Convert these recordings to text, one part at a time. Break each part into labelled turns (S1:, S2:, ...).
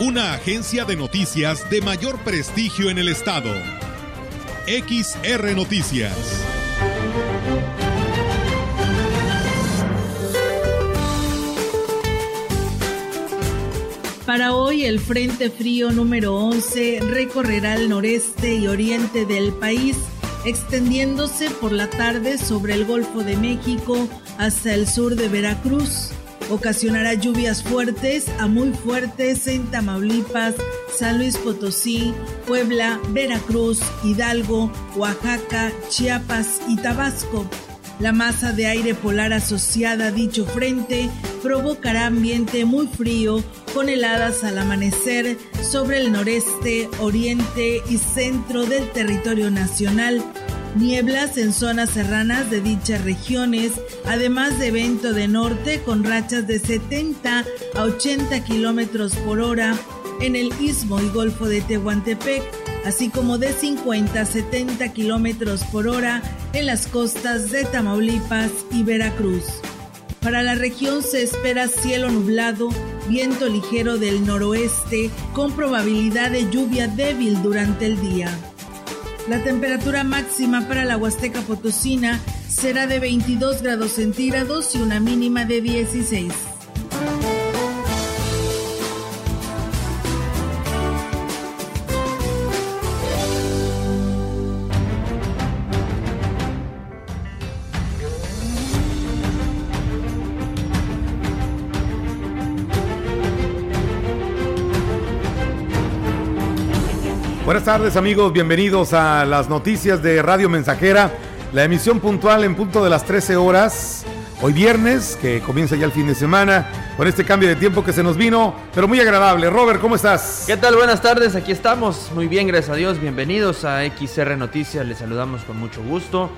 S1: una agencia de noticias de mayor prestigio en el estado. XR Noticias.
S2: Para hoy el Frente Frío número 11 recorrerá el noreste y oriente del país, extendiéndose por la tarde sobre el Golfo de México hasta el sur de Veracruz Ocasionará lluvias fuertes a muy fuertes en Tamaulipas, San Luis Potosí, Puebla, Veracruz, Hidalgo, Oaxaca, Chiapas y Tabasco. La masa de aire polar asociada a dicho frente provocará ambiente muy frío con heladas al amanecer sobre el noreste, oriente y centro del territorio nacional Nieblas en zonas serranas de dichas regiones, además de viento de norte con rachas de 70 a 80 kilómetros por hora en el istmo y golfo de Tehuantepec, así como de 50 a 70 kilómetros por hora en las costas de Tamaulipas y Veracruz. Para la región se espera cielo nublado, viento ligero del noroeste con probabilidad de lluvia débil durante el día. La temperatura máxima para la Huasteca Potosina será de 22 grados centígrados y una mínima de 16.
S3: Buenas tardes amigos, bienvenidos a las noticias de Radio Mensajera, la emisión puntual en punto de las 13 horas, hoy viernes, que comienza ya el fin de semana, con este cambio de tiempo que se nos vino, pero muy agradable. Robert, ¿cómo estás?
S4: ¿Qué tal? Buenas tardes, aquí estamos, muy bien, gracias a Dios, bienvenidos a XR Noticias, les saludamos con mucho gusto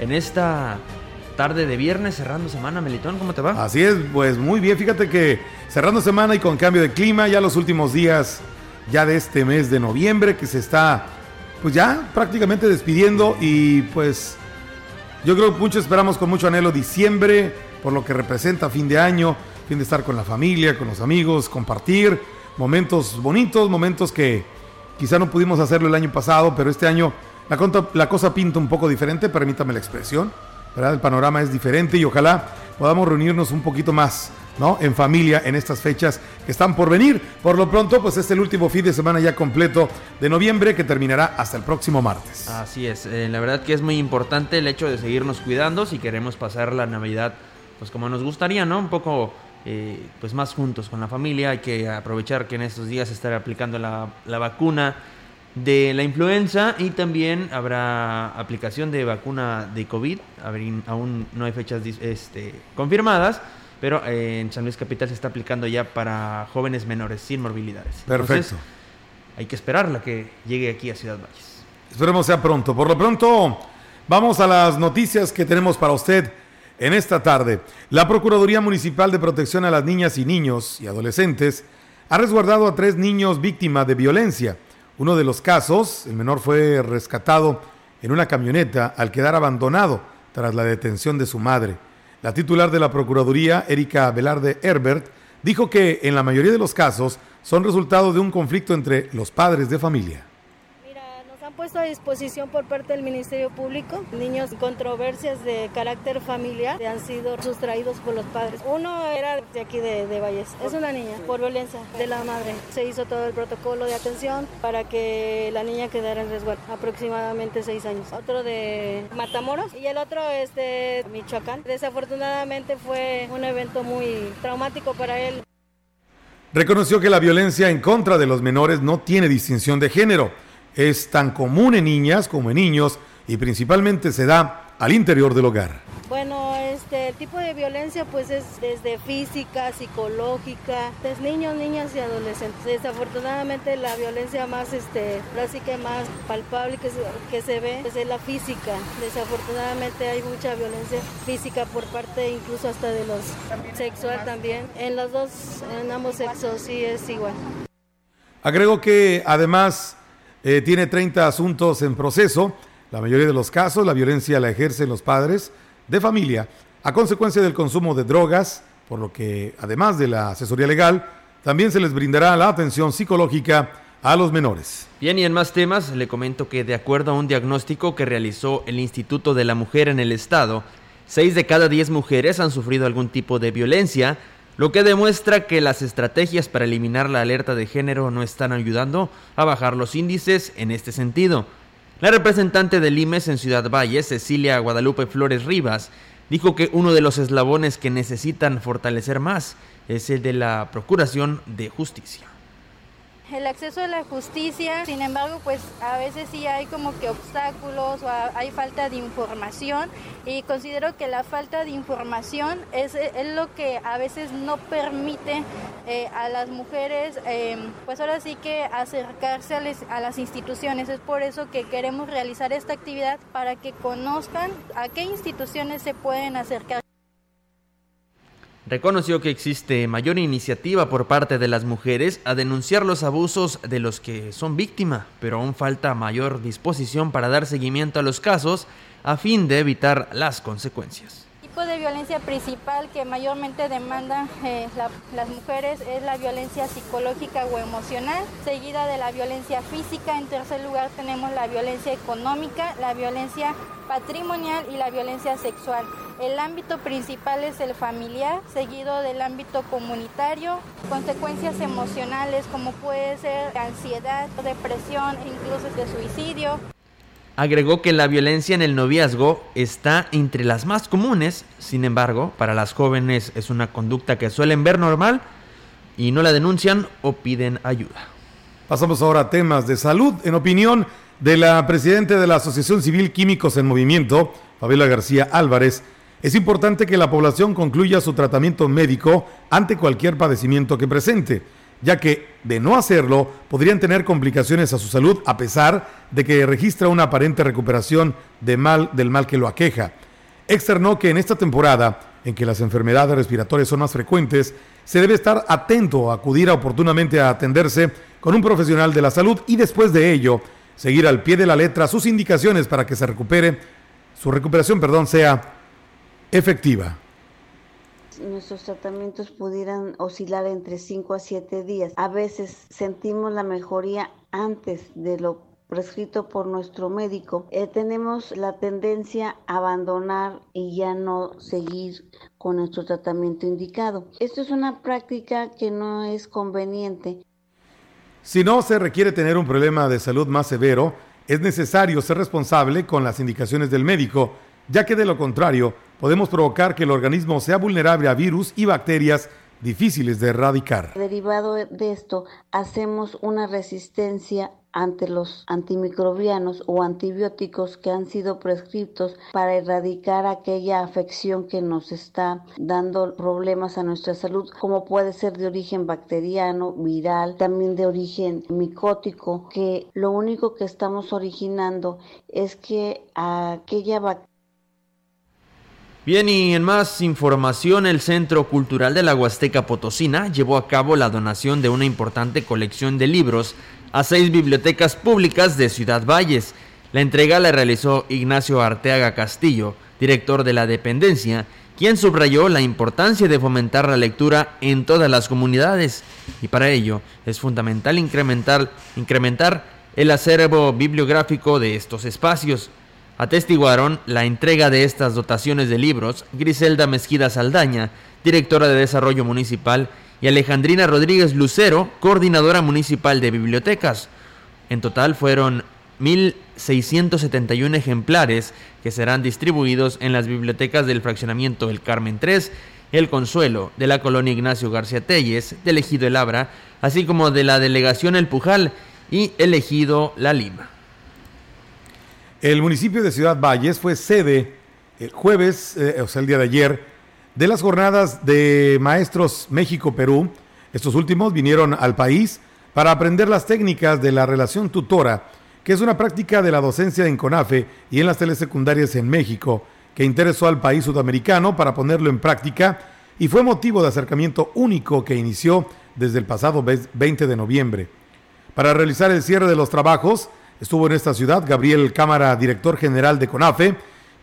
S4: en esta tarde de viernes, cerrando semana, Melitón, ¿cómo te va?
S3: Así es, pues muy bien, fíjate que cerrando semana y con cambio de clima, ya los últimos días ya de este mes de noviembre que se está pues ya prácticamente despidiendo y pues yo creo que muchos esperamos con mucho anhelo diciembre por lo que representa fin de año, fin de estar con la familia, con los amigos, compartir momentos bonitos, momentos que quizá no pudimos hacerlo el año pasado, pero este año la, la cosa pinta un poco diferente, permítame la expresión, ¿verdad? El panorama es diferente y ojalá podamos reunirnos un poquito más ¿no? En familia en estas fechas que están por venir. Por lo pronto, pues es el último fin de semana ya completo de noviembre que terminará hasta el próximo martes.
S4: Así es, eh, la verdad que es muy importante el hecho de seguirnos cuidando si queremos pasar la Navidad pues como nos gustaría, ¿no? Un poco eh, pues más juntos con la familia. Hay que aprovechar que en estos días estará aplicando la, la vacuna de la influenza y también habrá aplicación de vacuna de COVID. Aún no hay fechas este, confirmadas pero eh, en San Luis Capital se está aplicando ya para jóvenes menores sin morbilidades.
S3: Perfecto.
S4: hay que esperarla que llegue aquí a Ciudad Valles.
S3: Esperemos sea pronto. Por lo pronto, vamos a las noticias que tenemos para usted en esta tarde. La Procuraduría Municipal de Protección a las Niñas y Niños y Adolescentes ha resguardado a tres niños víctimas de violencia. Uno de los casos, el menor fue rescatado en una camioneta al quedar abandonado tras la detención de su madre. La titular de la Procuraduría, Erika Velarde Herbert, dijo que en la mayoría de los casos son resultado de un conflicto entre los padres de familia
S5: puesto a disposición por parte del Ministerio Público. Niños controversias de carácter familiar han sido sustraídos por los padres. Uno era de aquí de, de Valles, es una niña por violencia de la madre. Se hizo todo el protocolo de atención para que la niña quedara en resguardo, aproximadamente seis años. Otro de Matamoros y el otro es de Michoacán. Desafortunadamente fue un evento muy traumático para él.
S3: Reconoció que la violencia en contra de los menores no tiene distinción de género es tan común en niñas como en niños y principalmente se da al interior del hogar.
S5: Bueno, Este, el tipo de violencia pues es desde física, psicológica, desde niños, niñas y adolescentes. Desafortunadamente la violencia más, este, que más palpable que se, que se ve pues, es la física. Desafortunadamente hay mucha violencia física por parte incluso hasta de los sexual también. En los dos, en ambos sexos sí es igual.
S3: Agrego que además eh, tiene 30 asuntos en proceso. La mayoría de los casos, la violencia la ejercen los padres de familia a consecuencia del consumo de drogas, por lo que además de la asesoría legal, también se les brindará la atención psicológica a los menores.
S4: Bien, y en más temas, le comento que de acuerdo a un diagnóstico que realizó el Instituto de la Mujer en el Estado, 6 de cada 10 mujeres han sufrido algún tipo de violencia, lo que demuestra que las estrategias para eliminar la alerta de género no están ayudando a bajar los índices en este sentido. La representante del IMES en Ciudad Valle, Cecilia Guadalupe Flores Rivas, dijo que uno de los eslabones que necesitan fortalecer más es el de la Procuración de Justicia
S6: el acceso a la justicia, sin embargo, pues a veces sí hay como que obstáculos o hay falta de información y considero que la falta de información es, es lo que a veces no permite eh, a las mujeres, em, pues ahora sí que acercarse a, a las instituciones. Es por eso que queremos realizar esta actividad para que conozcan a qué instituciones se pueden acercar
S4: reconoció que existe mayor iniciativa por parte de las mujeres a denunciar los abusos de los que son víctima, pero aún falta mayor disposición para dar seguimiento a los casos a fin de evitar las consecuencias
S6: tipo de violencia principal que mayormente demandan eh, las mujeres es la violencia psicológica o emocional, seguida de la violencia física. En tercer lugar tenemos la violencia económica, la violencia patrimonial y la violencia sexual. El ámbito principal es el familiar, seguido del ámbito comunitario, consecuencias emocionales como puede ser ansiedad, depresión, incluso de suicidio.
S4: Agregó que la violencia en el noviazgo está entre las más comunes, sin embargo, para las jóvenes es una conducta que suelen ver normal y no la denuncian o piden ayuda.
S3: Pasamos ahora a temas de salud. En opinión de la presidenta de la Asociación Civil Químicos en Movimiento, Fabiola García Álvarez, es importante que la población concluya su tratamiento médico ante cualquier padecimiento que presente ya que de no hacerlo podrían tener complicaciones a su salud a pesar de que registra una aparente recuperación de mal, del mal que lo aqueja. Externó que en esta temporada, en que las enfermedades respiratorias son más frecuentes, se debe estar atento a acudir oportunamente a atenderse con un profesional de la salud y después de ello seguir al pie de la letra sus indicaciones para que se recupere, su recuperación, perdón, sea efectiva
S7: nuestros tratamientos pudieran oscilar entre 5 a 7 días. A veces sentimos la mejoría antes de lo prescrito por nuestro médico, eh, tenemos la tendencia a abandonar y ya no seguir con nuestro tratamiento indicado. Esto es una práctica que no es conveniente.
S3: Si no se requiere tener un problema de salud más severo, es necesario ser responsable con las indicaciones del médico, ya que de lo contrario podemos provocar que el organismo sea vulnerable a virus y bacterias difíciles de erradicar.
S7: Derivado de esto, hacemos una resistencia ante los antimicrobianos o antibióticos que han sido prescritos para erradicar aquella afección que nos está dando problemas a nuestra salud, como puede ser de origen bacteriano, viral, también de origen micótico, que lo único que estamos originando es que aquella bacteria
S4: Bien, y en más información, el Centro Cultural de la Huasteca Potosina llevó a cabo la donación de una importante colección de libros a seis bibliotecas públicas de Ciudad Valles. La entrega la realizó Ignacio Arteaga Castillo, director de la dependencia, quien subrayó la importancia de fomentar la lectura en todas las comunidades y para ello es fundamental incrementar, incrementar el acervo bibliográfico de estos espacios. Atestiguaron la entrega de estas dotaciones de libros Griselda Mezquida Saldaña, directora de Desarrollo Municipal, y Alejandrina Rodríguez Lucero, coordinadora municipal de bibliotecas. En total fueron 1.671 ejemplares que serán distribuidos en las bibliotecas del fraccionamiento El Carmen 3, El Consuelo, de la colonia Ignacio García Telles, del ejido El Abra, así como de la delegación El Pujal y el ejido La Lima.
S3: El municipio de Ciudad Valles fue sede el jueves, eh, o sea, el día de ayer, de las jornadas de Maestros México-Perú. Estos últimos vinieron al país para aprender las técnicas de la relación tutora, que es una práctica de la docencia en CONAFE y en las telesecundarias en México, que interesó al país sudamericano para ponerlo en práctica y fue motivo de acercamiento único que inició desde el pasado 20 de noviembre. Para realizar el cierre de los trabajos, estuvo en esta ciudad Gabriel Cámara, director general de CONAFE,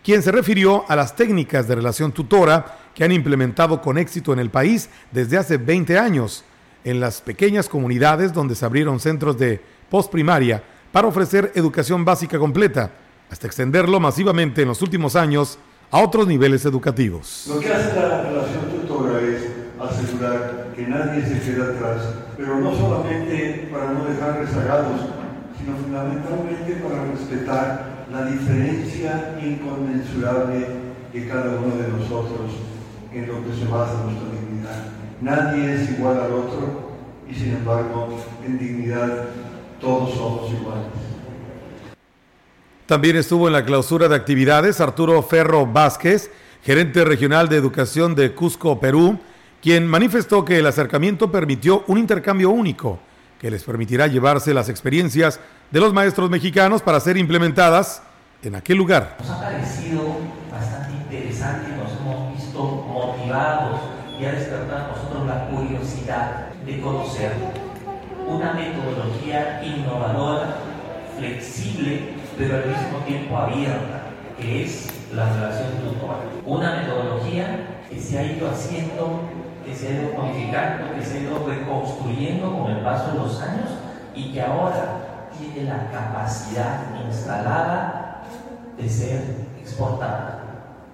S3: quien se refirió a las técnicas de relación tutora que han implementado con éxito en el país desde hace 20 años, en las pequeñas comunidades donde se abrieron centros de postprimaria para ofrecer educación básica completa, hasta extenderlo masivamente en los últimos años a otros niveles educativos.
S8: Lo que hace la relación tutora es asegurar que nadie se quede atrás, pero no solamente para no dejar rezagados, sino fundamentalmente para respetar la diferencia inconmensurable de cada uno de nosotros en lo que se basa nuestra dignidad. Nadie es igual al otro y sin embargo en dignidad todos somos iguales.
S3: También estuvo en la clausura de actividades Arturo Ferro Vázquez, gerente regional de educación de Cusco, Perú, quien manifestó que el acercamiento permitió un intercambio único que les permitirá llevarse las experiencias de los maestros mexicanos para ser implementadas en aquel lugar.
S9: Nos ha parecido bastante interesante nos hemos visto motivados y ha despertado a nosotros la curiosidad de conocer una metodología innovadora, flexible, pero al mismo tiempo abierta, que es la relación tutora. Una metodología que se ha ido haciendo, que se ha ido modificando, que se ha ido reconstruyendo con el paso de los años y que ahora tiene la capacidad instalada de ser exportada.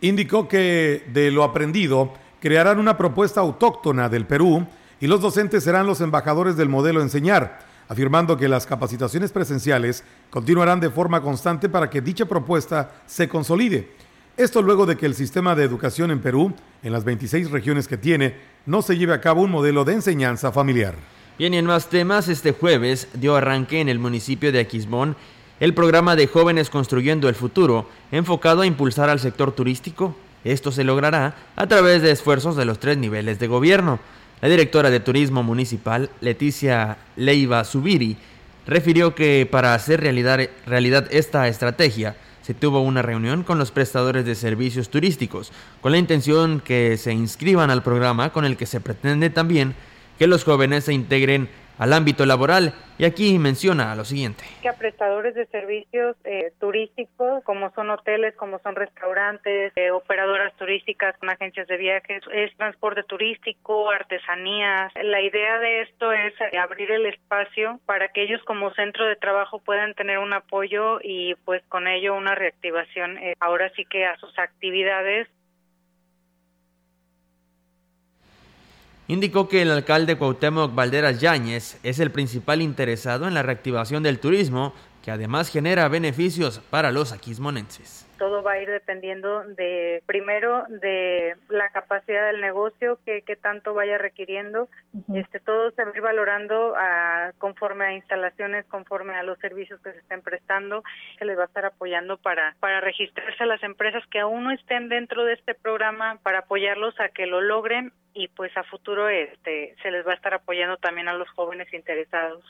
S3: Indicó que de lo aprendido crearán una propuesta autóctona del Perú y los docentes serán los embajadores del modelo enseñar, afirmando que las capacitaciones presenciales continuarán de forma constante para que dicha propuesta se consolide. Esto luego de que el sistema de educación en Perú, en las 26 regiones que tiene, no se lleve a cabo un modelo de enseñanza familiar.
S4: Bien, y en más temas, este jueves dio arranque en el municipio de Aquismón el programa de Jóvenes Construyendo el Futuro, enfocado a impulsar al sector turístico. Esto se logrará a través de esfuerzos de los tres niveles de gobierno. La directora de Turismo Municipal, Leticia Leiva Subiri, refirió que para hacer realidad, realidad, esta estrategia se tuvo una reunión con los prestadores de servicios turísticos, con la intención que se inscriban al programa con el que se pretende también que los jóvenes se integren al ámbito laboral y aquí menciona lo siguiente.
S10: Que a prestadores de servicios eh, turísticos, como son hoteles, como son restaurantes, eh, operadoras turísticas, agencias de viajes, es transporte turístico, artesanías. La idea de esto es eh, abrir el espacio para que ellos como centro de trabajo puedan tener un apoyo y pues con ello una reactivación eh, ahora sí que a sus actividades
S4: indicó que el alcalde Cuauhtémoc Valderas Yáñez es el principal interesado en la reactivación del turismo, que además genera beneficios para los aquismonenses
S10: todo va a ir dependiendo de, primero, de la capacidad del negocio, que, que tanto vaya requiriendo. este Todo se va a ir valorando a, conforme a instalaciones, conforme a los servicios que se estén prestando, se les va a estar apoyando para, para registrarse a las empresas que aún no estén dentro de este programa, para apoyarlos a que lo logren y pues a futuro este se les va a estar apoyando también a los jóvenes interesados.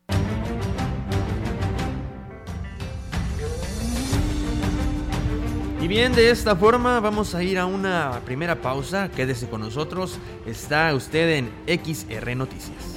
S4: Y bien, de esta forma vamos a ir a una primera pausa. Quédese con nosotros. Está usted en XR Noticias.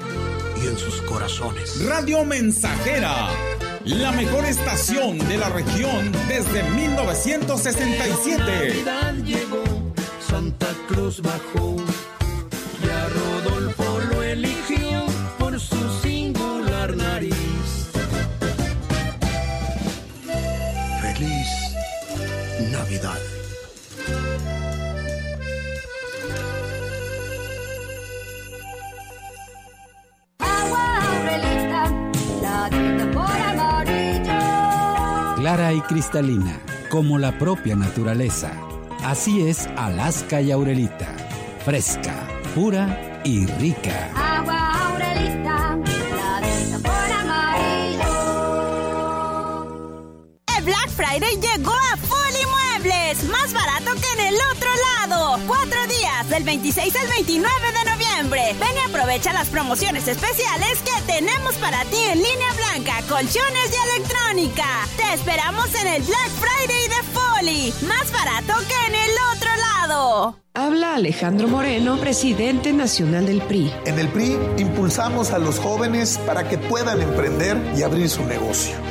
S11: y en sus corazones.
S12: Radio Mensajera, la mejor estación de la región desde 1967.
S11: Navidad llegó, Santa Cruz bajó, y a Rodolfo lo eligió por su singular nariz. Feliz Navidad.
S13: Clara y cristalina, como la propia naturaleza. Así es Alaska y Aurelita. Fresca, pura y rica.
S14: Agua Aurelita, la de sabor amarillo.
S15: El Black Friday llegó a Foli Muebles, más barato que en el otro lado. Cuatro del 26 al 29 de noviembre. Ven y aprovecha las promociones especiales que tenemos para ti en línea blanca, colchones y electrónica. Te esperamos en el Black Friday de Foli, más barato que en el otro lado.
S16: Habla Alejandro Moreno, presidente nacional del PRI.
S17: En el PRI impulsamos a los jóvenes para que puedan emprender y abrir su negocio.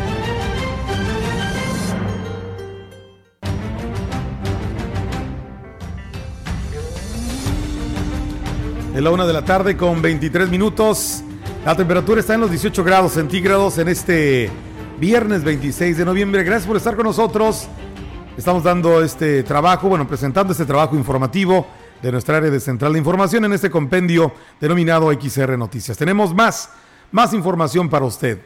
S3: Es la una de la tarde con 23 minutos. La temperatura está en los 18 grados centígrados en este viernes 26 de noviembre. Gracias por estar con nosotros. Estamos dando este trabajo, bueno, presentando este trabajo informativo de nuestra área de central de información en este compendio denominado XR Noticias. Tenemos más, más información para usted.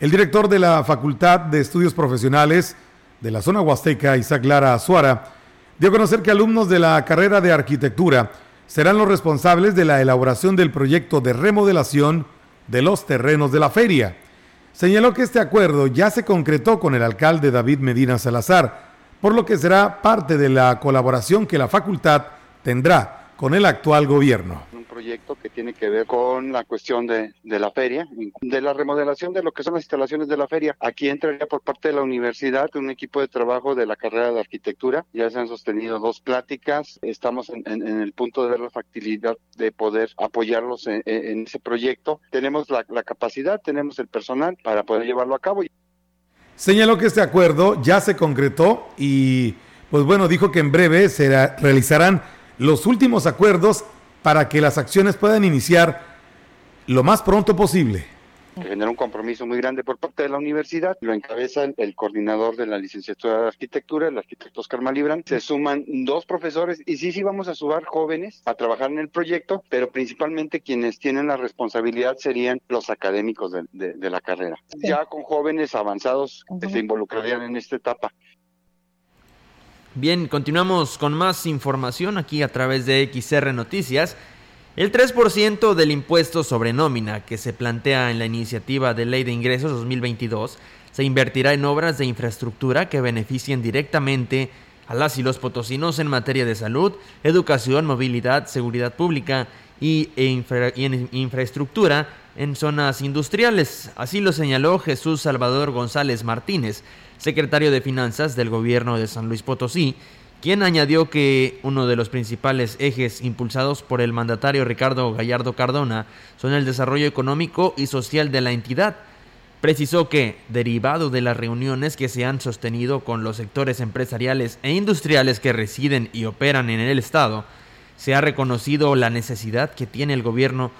S3: El director de la Facultad de Estudios Profesionales de la zona huasteca, Isaac Lara Azuara, dio a conocer que alumnos de la carrera de arquitectura serán los responsables de la elaboración del proyecto de remodelación de los terrenos de la feria. Señaló que este acuerdo ya se concretó con el alcalde David Medina Salazar, por lo que será parte de la colaboración que la facultad tendrá con el actual gobierno.
S18: Proyecto que tiene que ver con la cuestión de, de, la feria, de la remodelación de lo que son las instalaciones de la feria. Aquí entraría por parte de la universidad un equipo de trabajo de la carrera de arquitectura. Ya se han sostenido dos pláticas. Estamos en, en, en el punto de ver la factibilidad de poder apoyarlos en, en ese proyecto. Tenemos la, la capacidad, tenemos el personal para poder llevarlo a cabo.
S3: Señaló que este acuerdo ya se concretó y, pues bueno, dijo que en breve se realizarán los últimos acuerdos para que las acciones puedan iniciar lo más pronto posible.
S18: Genera un compromiso muy grande por parte de la universidad, lo encabeza el, el, coordinador de la licenciatura de arquitectura, el arquitecto Oscar Malibran. Se suman dos profesores y sí, sí vamos a sumar jóvenes a trabajar en el proyecto, pero principalmente quienes tienen la responsabilidad serían los académicos de, de, de la carrera. Sí. Ya con jóvenes avanzados uh -huh. que se involucrarían en esta etapa.
S4: Bien, continuamos con más información aquí a través de XR Noticias. El 3% del impuesto sobre nómina que se plantea en la iniciativa de Ley de Ingresos 2022 se invertirá en obras de infraestructura que beneficien directamente a las y los potosinos en materia de salud, educación, movilidad, seguridad pública y, y en infraestructura en zonas industriales. Así lo señaló Jesús Salvador González Martínez, secretario de Finanzas del gobierno de San Luis Potosí, quien añadió que uno de los principales ejes impulsados por el mandatario Ricardo Gallardo Cardona son el desarrollo económico y social de la entidad. Precisó que, derivado de las reuniones que se han sostenido con los sectores empresariales e industriales que residen y operan en el Estado, se ha reconocido la necesidad que tiene el gobierno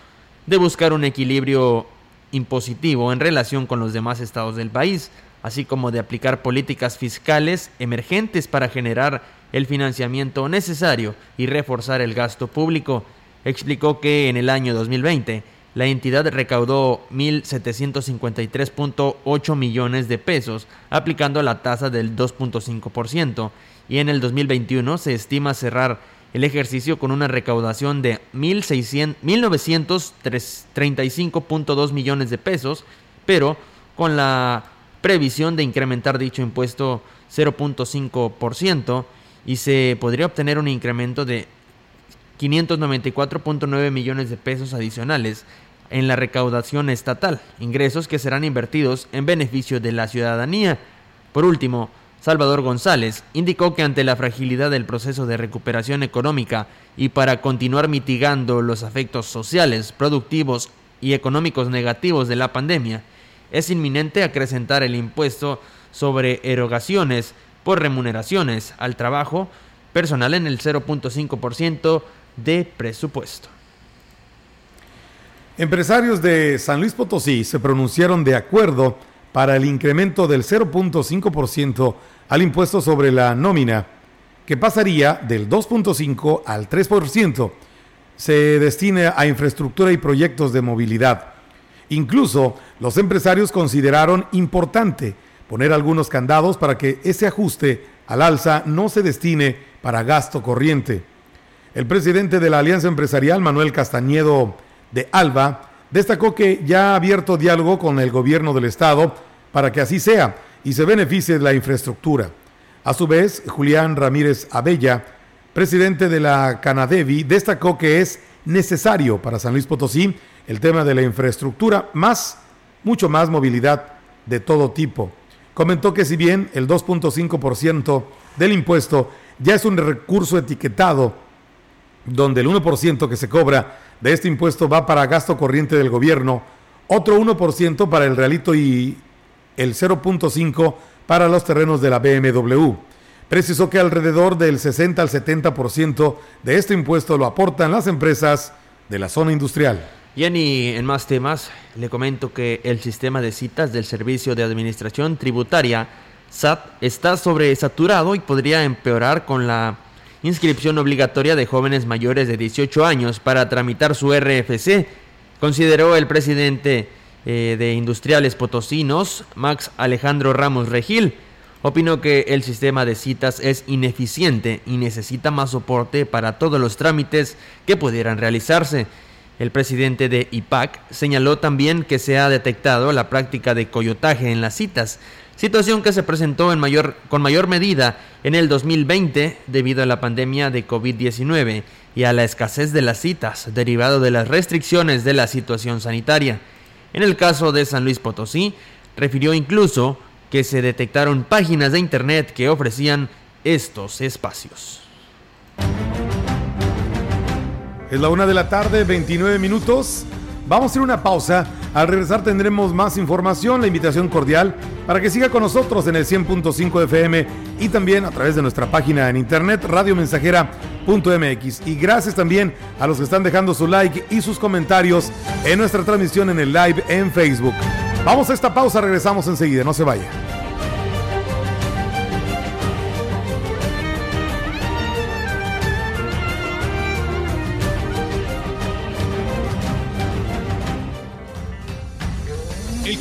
S4: de buscar un equilibrio impositivo en relación con los demás estados del país, así como de aplicar políticas fiscales emergentes para generar el financiamiento necesario y reforzar el gasto público. Explicó que en el año 2020 la entidad recaudó 1.753.8 millones de pesos, aplicando la tasa del 2.5%, y en el 2021 se estima cerrar el ejercicio con una recaudación de 1.935.2 millones de pesos, pero con la previsión de incrementar dicho impuesto 0.5% y se podría obtener un incremento de 594.9 millones de pesos adicionales en la recaudación estatal, ingresos que serán invertidos en beneficio de la ciudadanía. Por último, Salvador González, indicó que ante la fragilidad del proceso de recuperación económica y para continuar mitigando los efectos sociales, productivos y económicos negativos de la pandemia, es inminente acrecentar el impuesto sobre erogaciones por remuneraciones al trabajo personal en el 0.5% de presupuesto.
S3: Empresarios de San Luis Potosí se pronunciaron de acuerdo para el incremento del 0.5% al impuesto sobre la nómina, que pasaría del 2.5 al 3%, se destine a infraestructura y proyectos de movilidad. Incluso los empresarios consideraron importante poner algunos candados para que ese ajuste al alza no se destine para gasto corriente. El presidente de la Alianza Empresarial, Manuel Castañedo de Alba, destacó que ya ha abierto diálogo con el gobierno del estado para que así sea y se beneficie de la infraestructura. A su vez, Julián Ramírez Abella, presidente de la Canadevi, destacó que es necesario para San Luis Potosí el tema de la infraestructura, más, mucho más movilidad de todo tipo. Comentó que si bien el 2.5% del impuesto ya es un recurso etiquetado, donde el 1% que se cobra de este impuesto va para gasto corriente del gobierno, otro 1% para el realito y el 0.5 para los terrenos de la BMW. Precisó que alrededor del 60 al 70% de este impuesto lo aportan las empresas de la zona industrial.
S4: Jenny, en más temas, le comento que el sistema de citas del Servicio de Administración Tributaria, SAT, está sobresaturado y podría empeorar con la inscripción obligatoria de jóvenes mayores de 18 años para tramitar su RFC, consideró el presidente eh, de Industriales Potosinos, Max Alejandro Ramos Regil. Opinó que el sistema de citas es ineficiente y necesita más soporte para todos los trámites que pudieran realizarse. El presidente de IPAC señaló también que se ha detectado la práctica de coyotaje en las citas, situación que se presentó en mayor, con mayor medida en el 2020 debido a la pandemia de COVID-19 y a la escasez de las citas derivado de las restricciones de la situación sanitaria. En el caso de San Luis Potosí, refirió incluso que se detectaron páginas de Internet que ofrecían estos espacios.
S3: Es la una de la tarde, 29 minutos. Vamos a hacer una pausa. Al regresar tendremos más información, la invitación cordial para que siga con nosotros en el 100.5 FM y también a través de nuestra página en internet radiomensajera.mx. Y gracias también a los que están dejando su like y sus comentarios en nuestra transmisión en el live en Facebook. Vamos a esta pausa, regresamos enseguida, no se vaya.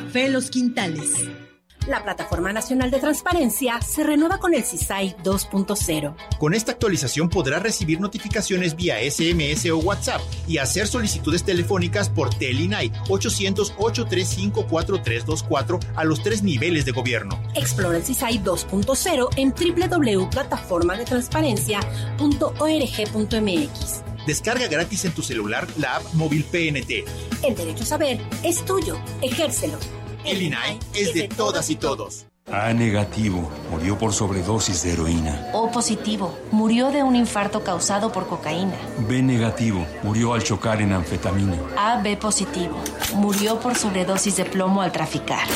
S19: Los Quintales.
S20: La Plataforma Nacional de Transparencia se renueva con el CISAI 2.0.
S21: Con esta actualización podrás recibir notificaciones vía SMS o WhatsApp y hacer solicitudes telefónicas por Telinai 800-835-4324 a los tres niveles de gobierno.
S20: Explora el CISAI 2.0 en www.plataformadettransparencia.org.mx.
S21: Descarga gratis en tu celular la app móvil PNT.
S20: El derecho a saber es tuyo. Ejércelo.
S21: El INAI es de todas y todos.
S22: A negativo, murió por sobredosis de heroína.
S23: O positivo, murió de un infarto causado por cocaína.
S22: B negativo, murió al chocar en anfetamina.
S23: AB positivo, murió por sobredosis de plomo al traficar.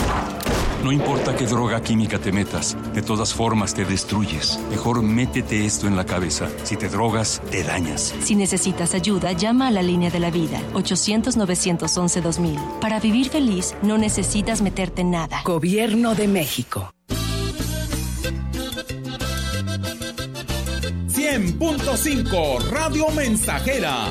S22: No importa qué droga química te metas, de todas formas te destruyes. Mejor métete esto en la cabeza. Si te drogas, te dañas.
S23: Si necesitas ayuda, llama a la línea de la vida, 800-911-2000. Para vivir feliz, no necesitas meterte en nada.
S16: Gobierno de México.
S12: 100.5 Radio Mensajera,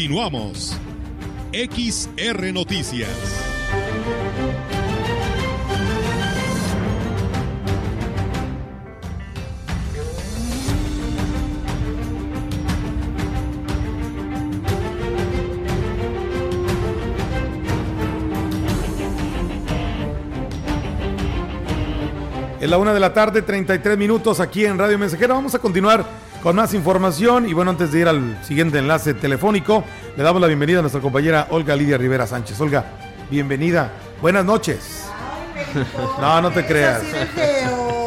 S1: Continuamos. XR Noticias.
S3: Es la una de la tarde, 33 minutos aquí en Radio Mensajera. Vamos a continuar con más información. Y bueno, antes de ir al siguiente enlace telefónico, le damos la bienvenida a nuestra compañera Olga Lidia Rivera Sánchez. Olga, bienvenida. Buenas noches. No, no te creas.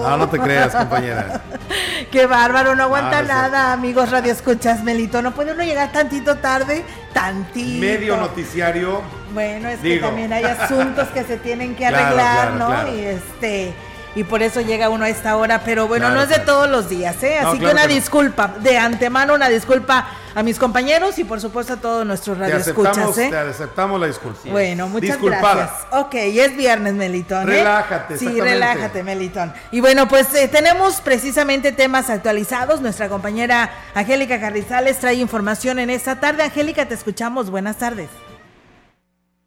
S3: No, no te creas, compañera.
S2: Qué bárbaro, no aguanta
S3: no
S2: nada, amigos Radio Escuchas, Melito. No puede uno llegar tantito tarde, tantito.
S3: Medio noticiario.
S2: Bueno, es que también hay asuntos que se tienen que
S3: Claro,
S2: arreglar,
S3: claro,
S2: ¿no?
S3: claro.
S2: Y este y por eso llega uno a esta hora, pero bueno,
S3: Claro,
S2: no es de
S3: claro.
S2: todos los días, ¿eh?
S3: No,
S2: Así
S3: claro
S2: que una
S3: que no.
S2: disculpa, de antemano una disculpa a mis compañeros y por supuesto a todos nuestros
S3: Te
S2: radioescuchas,
S3: aceptamos,
S2: ¿eh?
S3: te aceptamos la disculpa.
S2: Bueno, muchas
S3: Disculpada.
S2: gracias. Ok, es viernes, Melitón. ¿eh?
S3: Relájate,
S2: Sí, relájate, Melitón. Y bueno, pues eh, tenemos precisamente temas actualizados. Nuestra compañera Angélica Carrizales trae información en esta tarde. Angélica, te escuchamos. Buenas tardes.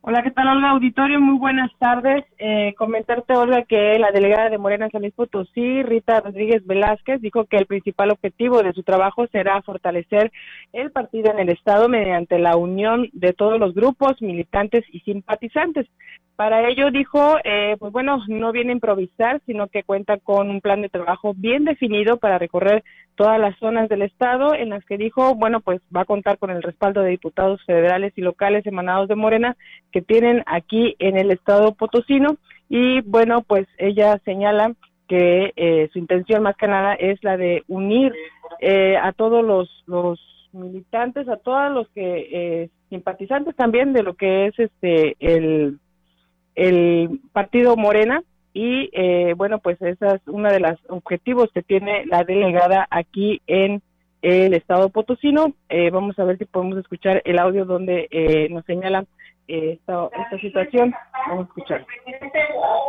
S24: Hola, ¿qué tal, Olga? Auditorio, muy buenas tardes. Eh, comentarte, Olga, que la delegada de Morena en San Luis Potosí, Rita Rodríguez Velázquez, dijo que el principal objetivo de su trabajo será fortalecer el partido en el Estado mediante la unión de todos los grupos, militantes y simpatizantes. Para ello, dijo, eh, pues bueno, no viene a improvisar, sino que cuenta con un plan de trabajo bien definido para recorrer todas las zonas del Estado, en las que dijo, bueno, pues va a contar con el respaldo de diputados federales y locales emanados de Morena que tienen aquí en el Estado potosino. Y bueno, pues ella señala que eh, su intención más que nada es la de unir eh, a todos los, los militantes, a todos los que eh, simpatizantes también de lo que es este el el partido Morena y eh, bueno pues esa es una de los objetivos que tiene la delegada aquí en el estado potosino Eh, vamos a ver si podemos escuchar el audio donde eh, nos señalan eh, esta, esta situación. Vamos a escuchar.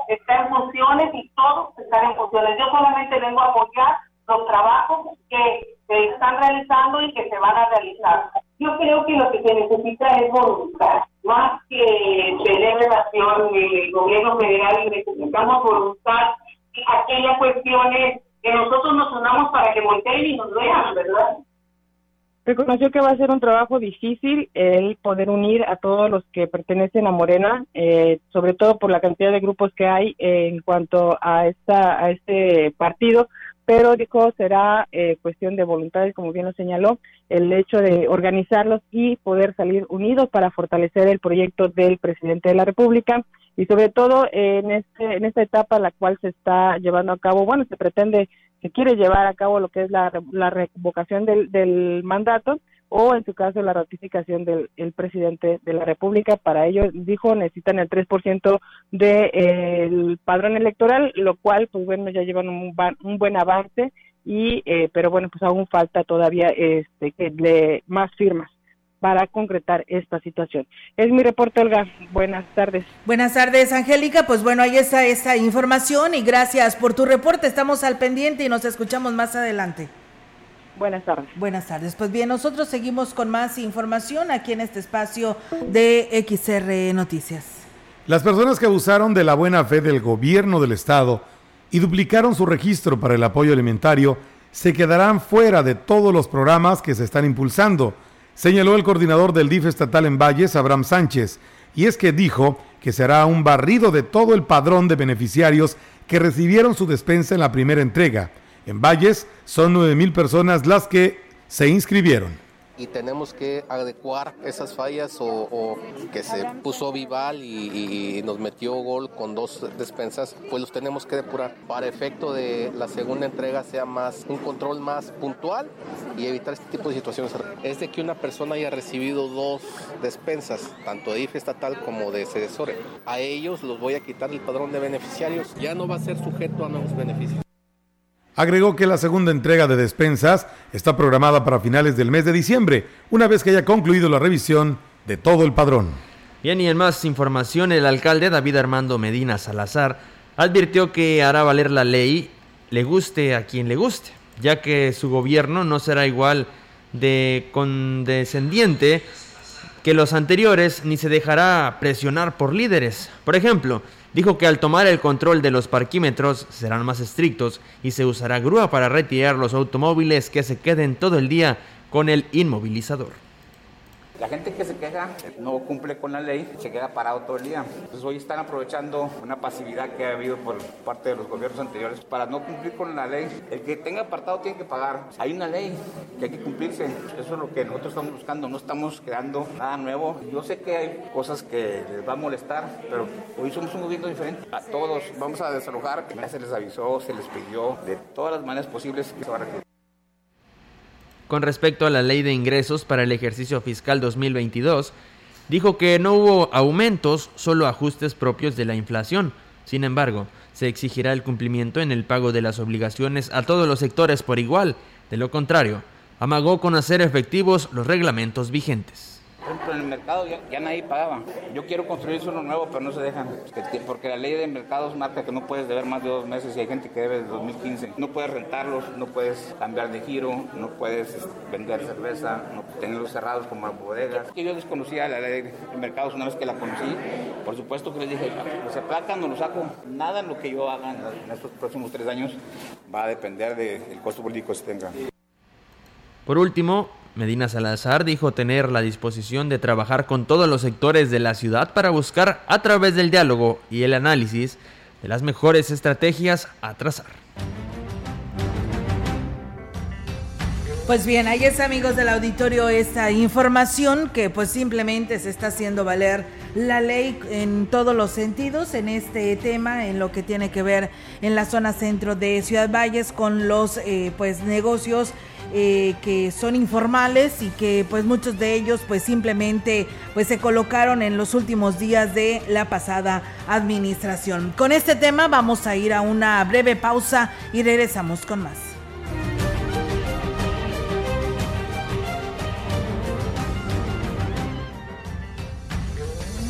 S25: Está en funciones y todos están en funciones. Yo solamente vengo a apoyar los trabajos que se están realizando y que se van a realizar. Yo creo que lo que se necesita es voluntad, más que tener relación del gobierno federal necesitamos voluntad aquellas cuestiones que nosotros nos unamos para que volteen y nos vean, ¿verdad?
S24: Reconoció que va a ser un trabajo difícil el poder unir a todos los que pertenecen a Morena, eh, sobre todo por la cantidad de grupos que hay en cuanto a esta a este partido, pero dijo será eh, cuestión de voluntades, como bien lo señaló, el hecho de organizarlos y poder salir unidos para fortalecer el proyecto del presidente de la República. Y sobre todo en este en esta etapa la cual se está llevando a cabo, bueno, se pretende se quiere llevar a cabo lo que es la, la revocación del, del mandato o en su caso la ratificación del el presidente de la República. Para ello, dijo, necesitan el 3% del de, padrón electoral, lo cual, pues bueno, ya llevan un, un buen avance, y eh, pero bueno, pues aún falta todavía este que le, más firmas para concretar esta situación. Es mi reporte, Olga. Buenas tardes.
S2: Buenas tardes, Angélica. Pues bueno, ahí está esta información y gracias por tu reporte. Estamos al pendiente y nos escuchamos más adelante.
S24: Buenas tardes.
S2: Buenas tardes. Pues bien, nosotros seguimos con más información aquí en este espacio de XR Noticias.
S3: Las personas que abusaron de la buena fe del gobierno del estado y duplicaron su registro para el apoyo alimentario se quedarán fuera de todos los programas que se están impulsando señaló el coordinador del DIF estatal en Valles, Abraham Sánchez, y es que dijo que será un barrido de todo el padrón de beneficiarios que recibieron su despensa en la primera entrega. En Valles son 9 mil personas las que se inscribieron
S26: y tenemos que adecuar esas fallas o, que se puso Vival y, y, nos metió gol con dos despensas, pues los tenemos que depurar para efecto de la segunda entrega sea más un control más puntual y evitar este tipo de situaciones. Es de que una persona haya recibido dos despensas, tanto de IFE estatal como de Cedesore. A ellos los voy a quitar el padrón de beneficiarios, ya no va a ser sujeto a nuevos beneficios.
S3: Agregó que la segunda entrega de despensas está programada para finales del mes de diciembre, una vez que haya concluido la revisión de todo el padrón.
S4: Bien, y en más información, el alcalde David Armando Medina Salazar advirtió que hará valer la ley, le guste a quien le guste, ya que su gobierno no será igual de condescendiente que los anteriores ni se dejará presionar por líderes. Por ejemplo, dijo que al tomar el control de los parquímetros serán más estrictos y se usará grúa para retirar los automóviles que se queden todo el día con el inmovilizador.
S27: La gente que se queja no cumple con la ley, se queda parado todo el día. Entonces hoy están aprovechando una pasividad que ha habido por parte de los gobiernos anteriores para no cumplir con la ley. El que tenga apartado tiene que pagar. Hay una ley que hay que cumplirse. Eso es lo que nosotros estamos buscando. No estamos creando nada nuevo. Yo sé que hay cosas que les va a molestar, pero hoy somos un gobierno diferente. A todos vamos a desalojar. Ya se les avisó, se les pidió de todas las maneras posibles que se va a requerir
S4: con respecto a la ley de ingresos para el ejercicio fiscal 2022, dijo que no hubo aumentos, solo ajustes propios de la inflación. Sin embargo, se exigirá el cumplimiento en el pago de las obligaciones a todos los sectores por igual. De lo contrario, amagó con hacer efectivos los reglamentos vigentes
S27: por ejemplo, en el mercado ya, nadie pagaba. Yo quiero construir uno nuevo, pero no se dejan. Porque la ley de mercados marca que no puedes deber más de dos meses y hay gente que debe desde 2015. No puedes rentarlos, no puedes cambiar de giro, no puedes este, vender cerveza, no tenerlos cerrados como bodegas. Yo desconocía la ley de mercados una vez que la conocí. Por supuesto que les dije, pues se placan, no lo saco. Nada lo que yo haga en estos próximos tres años va a depender del costo político que se tenga.
S4: Por último, Medina Salazar dijo tener la disposición de trabajar con todos los sectores de la ciudad para buscar, a través del diálogo y el análisis, de las mejores estrategias a trazar.
S2: Pues bien, ahí es amigos del auditorio esta información que pues simplemente se está haciendo valer la ley en todos los sentidos en este tema, en lo que tiene que ver en la zona centro de Ciudad Valles con los eh, pues negocios eh, que son informales y que pues muchos de ellos pues simplemente pues se colocaron en los últimos días de la pasada administración. Con este tema vamos a ir a una breve pausa y regresamos con más.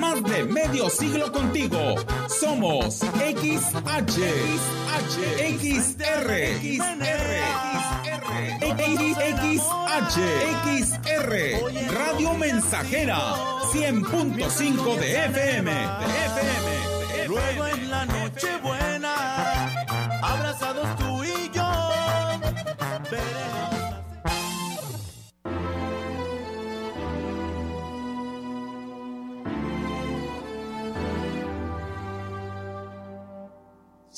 S12: de medio siglo contigo. Somos XH, XR, XR, XR, Radio Mensajera, 100.5 de FM, de FM.
S11: Luego en la noche buena, abrazados tú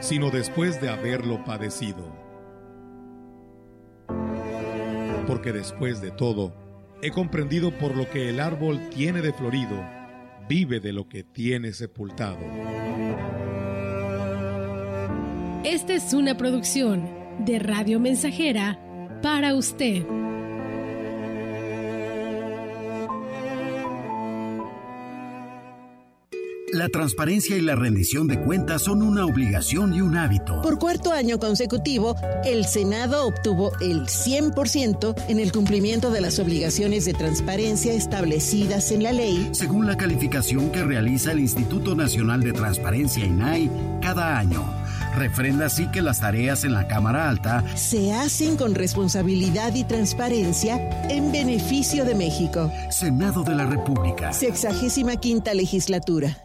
S3: sino después de haberlo padecido. Porque después de todo, he comprendido por lo que el árbol tiene de florido, vive de lo que tiene sepultado.
S28: Esta es una producción de Radio Mensajera para usted.
S29: La transparencia y la rendición de cuentas son una obligación y un hábito.
S30: Por cuarto año consecutivo, el Senado obtuvo el 100% en el cumplimiento de las obligaciones de transparencia establecidas en la ley,
S29: según la calificación que realiza el Instituto Nacional de Transparencia INAI cada año. Refrenda así que las tareas en la Cámara Alta
S30: se hacen con responsabilidad y transparencia en beneficio de México.
S29: Senado de la República.
S30: Sexagésima quinta legislatura.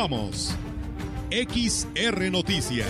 S3: Continuamos. XR Noticias.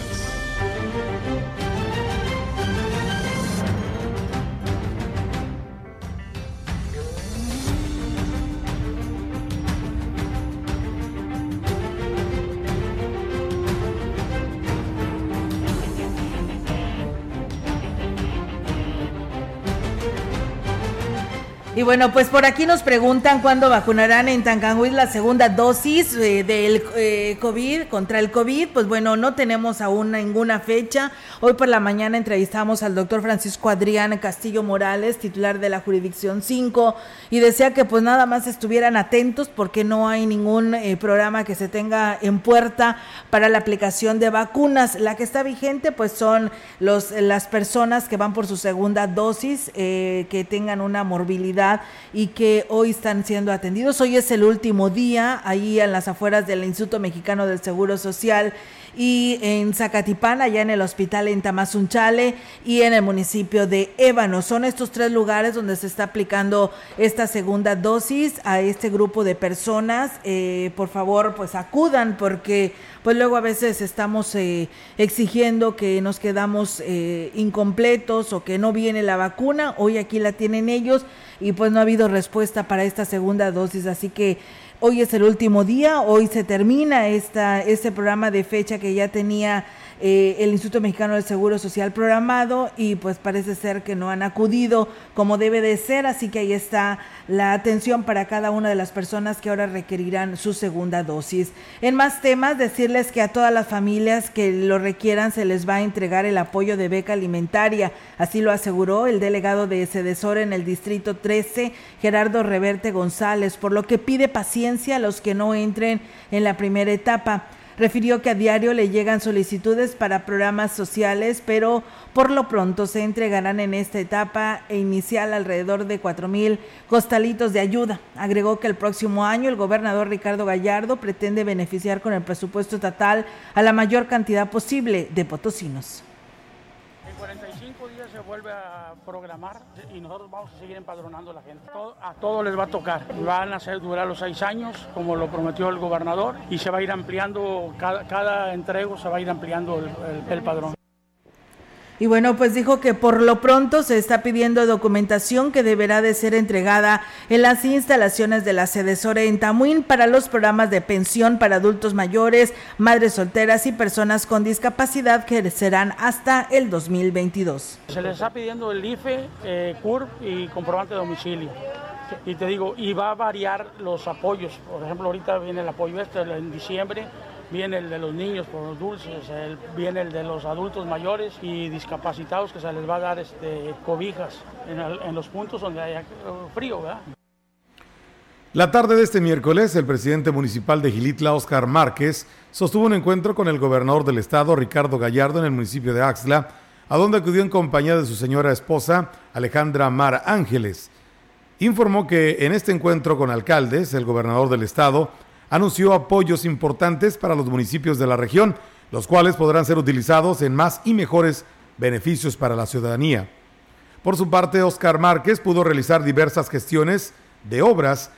S2: Y bueno, pues por aquí nos preguntan cuándo vacunarán en Tancanhuiz la segunda dosis eh, del eh, COVID, contra el COVID. Pues bueno, no tenemos aún ninguna fecha. Hoy por la mañana entrevistamos al doctor Francisco Adrián Castillo Morales, titular de la jurisdicción 5, y decía que pues nada más estuvieran atentos porque no hay ningún eh, programa que se tenga en puerta para la aplicación de vacunas. La que está vigente pues son los, las personas que van por su segunda dosis, que tengan una morbilidad y que hoy están siendo atendidos. Hoy es el último día ahí en las afueras del Instituto Mexicano del Seguro Social y en Zacatipán, allá en el hospital en Tamazunchale y en el municipio de Ébano. Son estos tres lugares donde se está aplicando esta segunda dosis a este grupo de personas. Eh, por favor, pues acudan porque pues luego a veces estamos eh, exigiendo que nos quedamos eh, incompletos o que no viene la vacuna. Hoy aquí la tienen ellos y pues no ha habido respuesta para esta segunda dosis. Así que Hoy es el último día, hoy se termina esta, este programa de fecha que ya tenía eh, el Instituto Mexicano del Seguro Social programado y pues parece ser que no han acudido como debe de ser, así que ahí está la atención para cada una de las personas que ahora requerirán su segunda dosis. En más temas, decirles que a todas las familias que lo requieran se les va a entregar el apoyo de beca alimentaria, así lo aseguró el delegado de Cedesor en el Distrito 13, Gerardo Reverte González, por lo que pide paciencia a los que no entren en la primera etapa. Refirió que a diario le llegan solicitudes para programas sociales, pero por lo pronto se entregarán en esta etapa e inicial alrededor de cuatro mil costalitos de ayuda. Agregó que el próximo año el gobernador Ricardo Gallardo pretende beneficiar con el presupuesto estatal a la mayor cantidad posible de potosinos
S31: se vuelve a programar y nosotros vamos a seguir empadronando a la gente. a todos les va a tocar. Van a hacer durar los seis años, como lo prometió el gobernador, y se va a ir ampliando, cada, cada entrego se va a ir ampliando el padrón.
S2: Y bueno, pues dijo que por lo pronto se está pidiendo documentación que deberá de ser entregada en las instalaciones de la sede en Tamuín para los programas de pensión para adultos mayores, madres solteras y personas con discapacidad que serán hasta el 2022.
S31: Se les está pidiendo el IFE, eh, CURP y comprobante de domicilio y te digo, y va a variar los apoyos. Por ejemplo, ahorita viene el apoyo este en diciembre, viene el de los niños por los dulces, viene el de los adultos mayores y discapacitados que se les va a dar este, cobijas en, los puntos donde haya frío. ¿verdad?
S3: La tarde de este miércoles, el presidente municipal de Gilitla, Oscar Márquez, sostuvo un encuentro con el gobernador del estado, Ricardo Gallardo, en el municipio de Axla, a donde acudió en compañía de su señora esposa, Alejandra Mar Ángeles. Informó que en este encuentro con alcaldes, el gobernador del estado anunció apoyos importantes para los municipios de la región, los cuales podrán ser utilizados en más y mejores beneficios para la ciudadanía. Por su parte, Oscar Márquez pudo realizar diversas gestiones de obras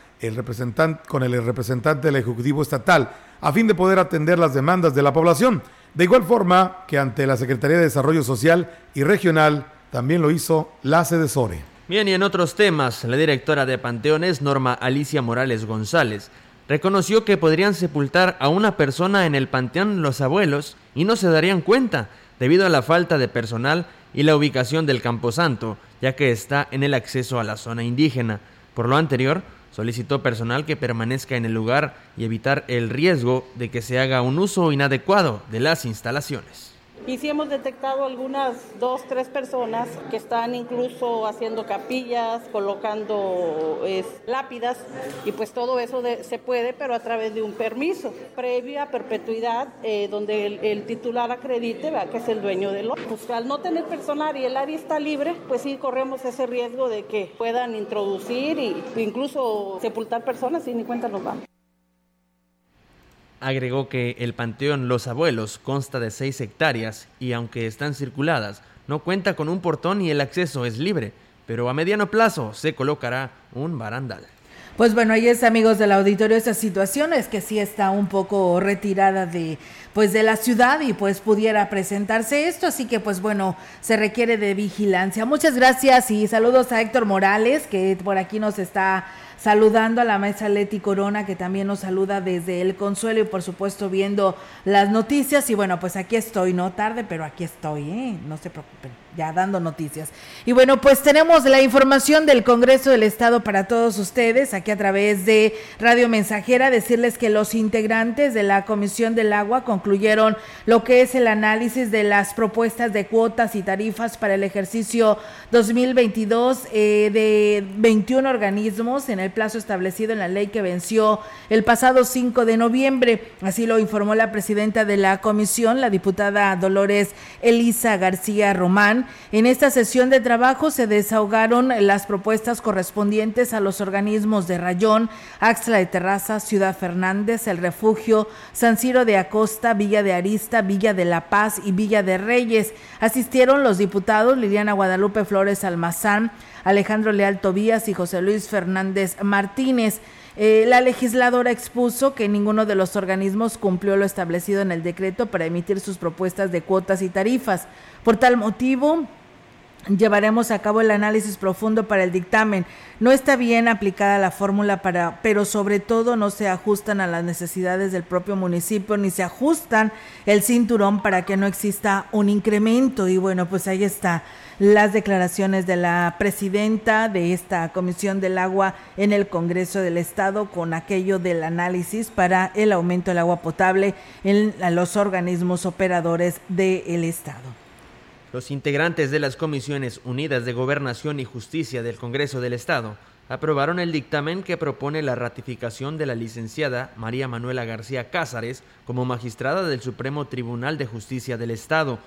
S3: con el representante del Ejecutivo Estatal a fin de poder atender las demandas de la población, de igual forma que ante la Secretaría de Desarrollo Social y Regional también lo hizo la SEDESORE.
S4: Bien, y en otros temas, la directora de Panteones, Norma Alicia Morales González, reconoció que podrían sepultar a una persona en el panteón los abuelos y no se darían cuenta debido a la falta de personal y la ubicación del camposanto, ya que está en el acceso a la zona indígena. Por lo anterior, solicitó personal que permanezca en el lugar y evitar el riesgo de que se haga un uso inadecuado de las instalaciones.
S32: Y sí hemos detectado algunas dos, tres personas que están incluso haciendo capillas, colocando lápidas y pues todo eso se puede, pero a través de un permiso previo a perpetuidad eh, donde el, titular acredite que es el dueño del otro. Pues al no tener personal y el área está libre, pues sí corremos ese riesgo de que puedan introducir e incluso sepultar personas y ni cuenta nos vamos.
S4: Agregó que el Panteón Los Abuelos consta de seis hectáreas y aunque están circuladas, no cuenta con un portón y el acceso es libre, pero a mediano plazo se colocará un barandal.
S2: Pues bueno, ahí es amigos del auditorio esta situación es que sí está un poco retirada de pues de la ciudad y pues pudiera presentarse esto, así que pues bueno, se requiere de vigilancia. Muchas gracias y saludos a Héctor Morales que por aquí nos está saludando a la maestra Leti Corona, que también nos saluda desde el Consuelo y por supuesto viendo las noticias. Y bueno, pues aquí estoy, no tarde, pero aquí estoy, ¿eh? no se preocupen ya dando noticias. Y bueno, pues tenemos la información del Congreso del Estado para todos ustedes, aquí a través de Radio Mensajera, decirles que los integrantes de la Comisión del Agua concluyeron lo que es el análisis de las propuestas de cuotas y tarifas para el ejercicio 2022 eh, de 21 organismos en el plazo establecido en la ley que venció el pasado 5 de noviembre. Así lo informó la presidenta de la comisión, la diputada Dolores Elisa García Román en esta sesión de trabajo se desahogaron las propuestas correspondientes a los organismos de Rayón, Axla de Terraza, Ciudad Fernández, El Refugio, San Ciro de Acosta, Villa de Arista, Villa de La Paz y Villa de Reyes. Asistieron los diputados Liliana Guadalupe Flores Almazán, Alejandro Leal Tobías y José Luis Fernández Martínez. Eh, la legisladora expuso que ninguno de los organismos cumplió lo establecido en el decreto para emitir sus propuestas de cuotas y tarifas. Por tal motivo, llevaremos a cabo el análisis profundo para el dictamen. No está bien aplicada la fórmula para, pero sobre todo no se ajustan a las necesidades del propio municipio ni se ajustan el cinturón para que no exista un incremento. Y bueno, pues ahí está las declaraciones de la presidenta de esta Comisión del Agua en el Congreso del Estado con aquello del análisis para el aumento del agua potable en los organismos operadores del Estado.
S4: Los integrantes de las Comisiones Unidas de Gobernación y Justicia del Congreso del Estado aprobaron el dictamen que propone la ratificación de la licenciada María Manuela García Cázares como magistrada del Supremo Tribunal de Justicia del Estado.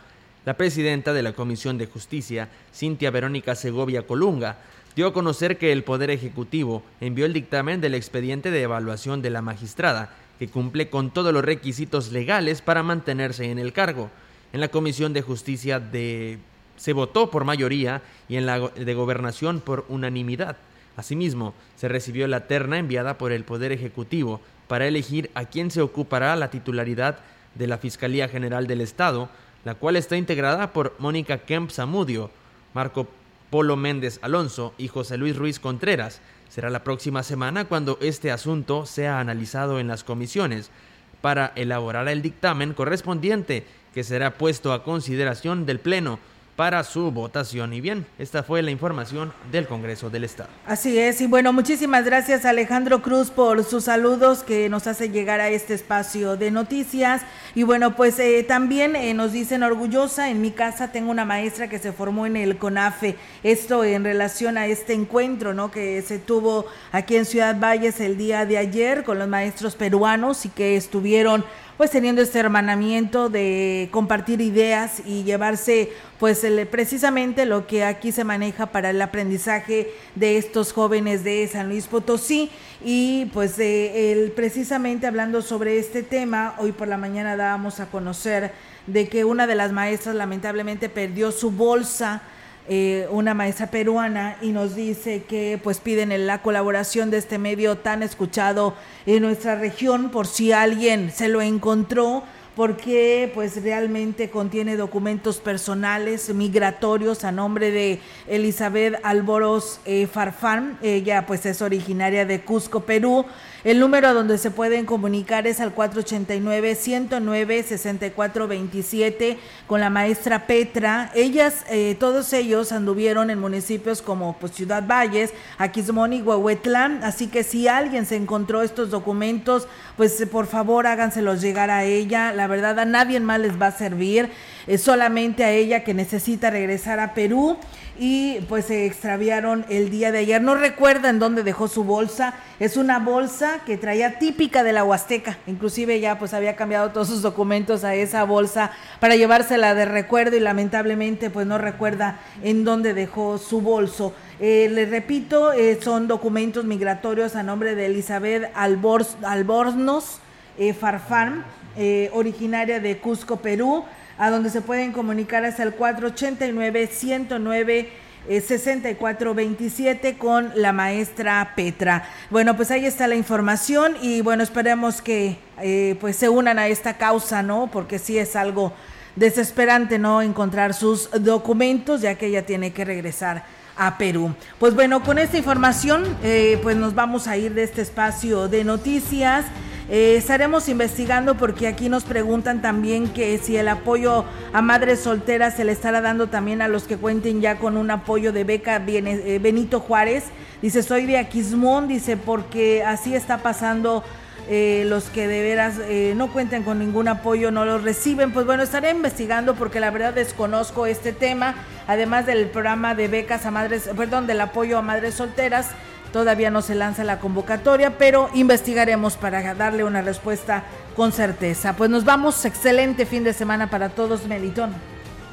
S4: La presidenta de la Comisión de Justicia, Cintia Verónica Segovia Colunga, dio a conocer que el Poder Ejecutivo envió el dictamen del expediente de evaluación de la magistrada, que cumple con todos los requisitos legales para mantenerse en el cargo en la Comisión de Justicia de se votó por mayoría y en la de Gobernación por unanimidad. Asimismo, se recibió la terna enviada por el Poder Ejecutivo para elegir a quién se ocupará la titularidad de la Fiscalía General del Estado, la cual está integrada por Mónica Kemp Zamudio, Marco Polo Méndez Alonso y José Luis Ruiz Contreras. Será la próxima semana cuando este asunto sea analizado en las comisiones para elaborar el dictamen correspondiente que será puesto a consideración del Pleno para su votación. Y bien, esta fue la información del Congreso del Estado.
S2: Así es, y bueno, muchísimas gracias Alejandro Cruz por sus saludos que nos hace llegar a este espacio de noticias. Y bueno, pues eh, también eh, nos dicen orgullosa, en mi casa tengo una maestra que se formó en el CONAFE. Esto en relación a este encuentro, ¿no? Que se tuvo aquí en Ciudad Valles el día de ayer con los maestros peruanos y que estuvieron pues teniendo este hermanamiento de compartir ideas y llevarse pues precisamente lo que aquí se maneja para el aprendizaje de estos jóvenes de San Luis Potosí. Y pues el, precisamente hablando sobre este tema hoy por la mañana dábamos a conocer de que una de las maestras lamentablemente perdió su bolsa eh, una maestra peruana y nos dice que pues piden la colaboración de este medio tan escuchado en nuestra región por si alguien se lo encontró porque pues realmente contiene documentos personales migratorios a nombre de Elizabeth Alboros eh, Farfán. Ella pues es originaria de Cusco, Perú. El número donde se pueden comunicar es al 489-109-6427 con la maestra Petra. Ellas, eh, todos ellos anduvieron en municipios como pues, Ciudad Valles, Aquismón y Huehuetlán. Así que si alguien se encontró estos documentos, pues por favor háganselos llegar a ella. La verdad, a nadie más les va a servir, es solamente a ella que necesita regresar a Perú y pues se extraviaron el día de ayer. No recuerdan dónde dejó su bolsa. Es una bolsa que traía típica de la Huasteca. Inclusive ya pues había cambiado todos sus documentos a esa bolsa para llevársela de recuerdo y lamentablemente pues no recuerda en dónde dejó su bolso. Eh, les repito, eh, son documentos migratorios a nombre de Elizabeth Albornos eh, Farfán, eh, originaria de Cusco, Perú a donde se pueden comunicar hasta el 489-109. 6427 con la maestra Petra. Bueno, pues ahí está la información y bueno, esperemos que eh, pues se unan a esta causa, ¿no? Porque sí es algo desesperante no encontrar sus documentos ya que ella tiene que regresar a Perú. Pues bueno, con esta información eh, pues nos vamos a ir de este espacio de noticias. Eh, estaremos investigando porque aquí nos preguntan también que si el apoyo a madres solteras se le estará dando también a los que cuenten ya con un apoyo de beca eh, Benito Juárez. Dice, soy de Aquismón, dice, porque así está pasando. Eh, los que de veras no cuenten con ningún apoyo no lo reciben. Pues bueno, estaré investigando porque la verdad desconozco este tema, además del programa de becas a madres, perdón, del apoyo a madres solteras. Todavía no se lanza la convocatoria, pero investigaremos para darle una respuesta con certeza. Pues nos vamos, excelente fin de semana para todos, Melitón.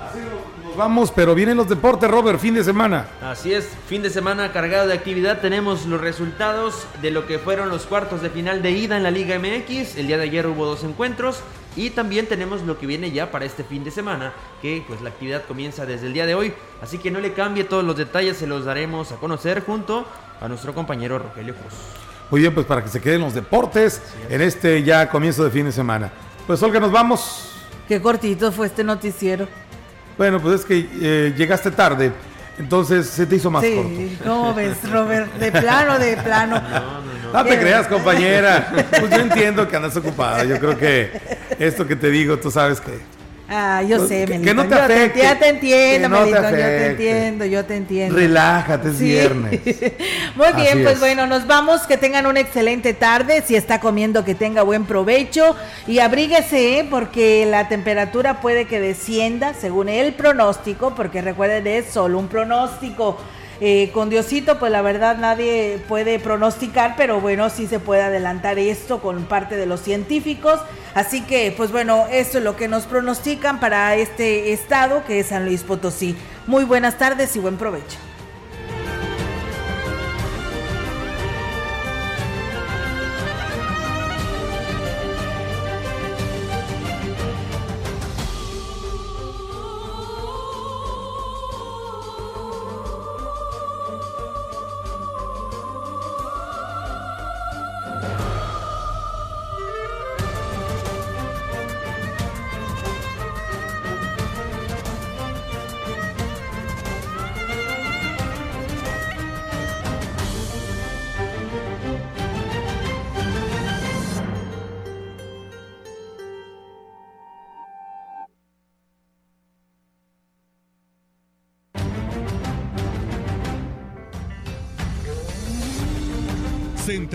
S3: Así nos vamos, pero vienen los deportes, Robert, fin de semana.
S4: Así es, fin de semana cargado de actividad. Tenemos los resultados de lo que fueron los cuartos de final de ida en la Liga MX. El día de ayer hubo dos encuentros. Y también tenemos lo que viene ya para este fin de semana, que pues la actividad comienza desde el día de hoy. Así que no le cambie todos los detalles, se los daremos a conocer junto a nuestro compañero Rogelio Cruz.
S3: Muy bien, pues para que se queden los deportes en este ya comienzo de fin de semana. Pues Olga, nos vamos.
S2: Qué cortito fue este noticiero.
S3: Bueno, pues es que eh, llegaste tarde. Entonces se te hizo más
S2: Sí,
S3: corto.
S2: ¿cómo ves, Robert? De plano, de plano.
S3: No te creas, compañera. Pues yo entiendo que andas ocupada. Yo creo que esto que te digo, tú sabes que.
S2: Ah, yo
S3: Pues,
S2: sé,
S3: que- que
S2: Melitón.
S3: no te
S2: yo
S3: afecte,
S2: ya te entiendo,
S3: no te
S2: Melitón, yo te entiendo, yo te entiendo.
S3: Relájate, es
S2: Sí.
S3: viernes.
S2: Muy bien, pues
S3: es.
S2: bueno, nos vamos, que tengan una excelente tarde, si está comiendo que tenga buen provecho y abríguese ¿eh? porque la temperatura puede que descienda según el pronóstico, porque recuerden es solo un pronóstico. Eh, con Diosito, pues la verdad nadie puede pronosticar, pero bueno, sí se puede adelantar esto con parte de los científicos. Así que, pues bueno, esto es lo que nos pronostican para este estado que es San Luis Potosí. Muy buenas tardes y buen provecho.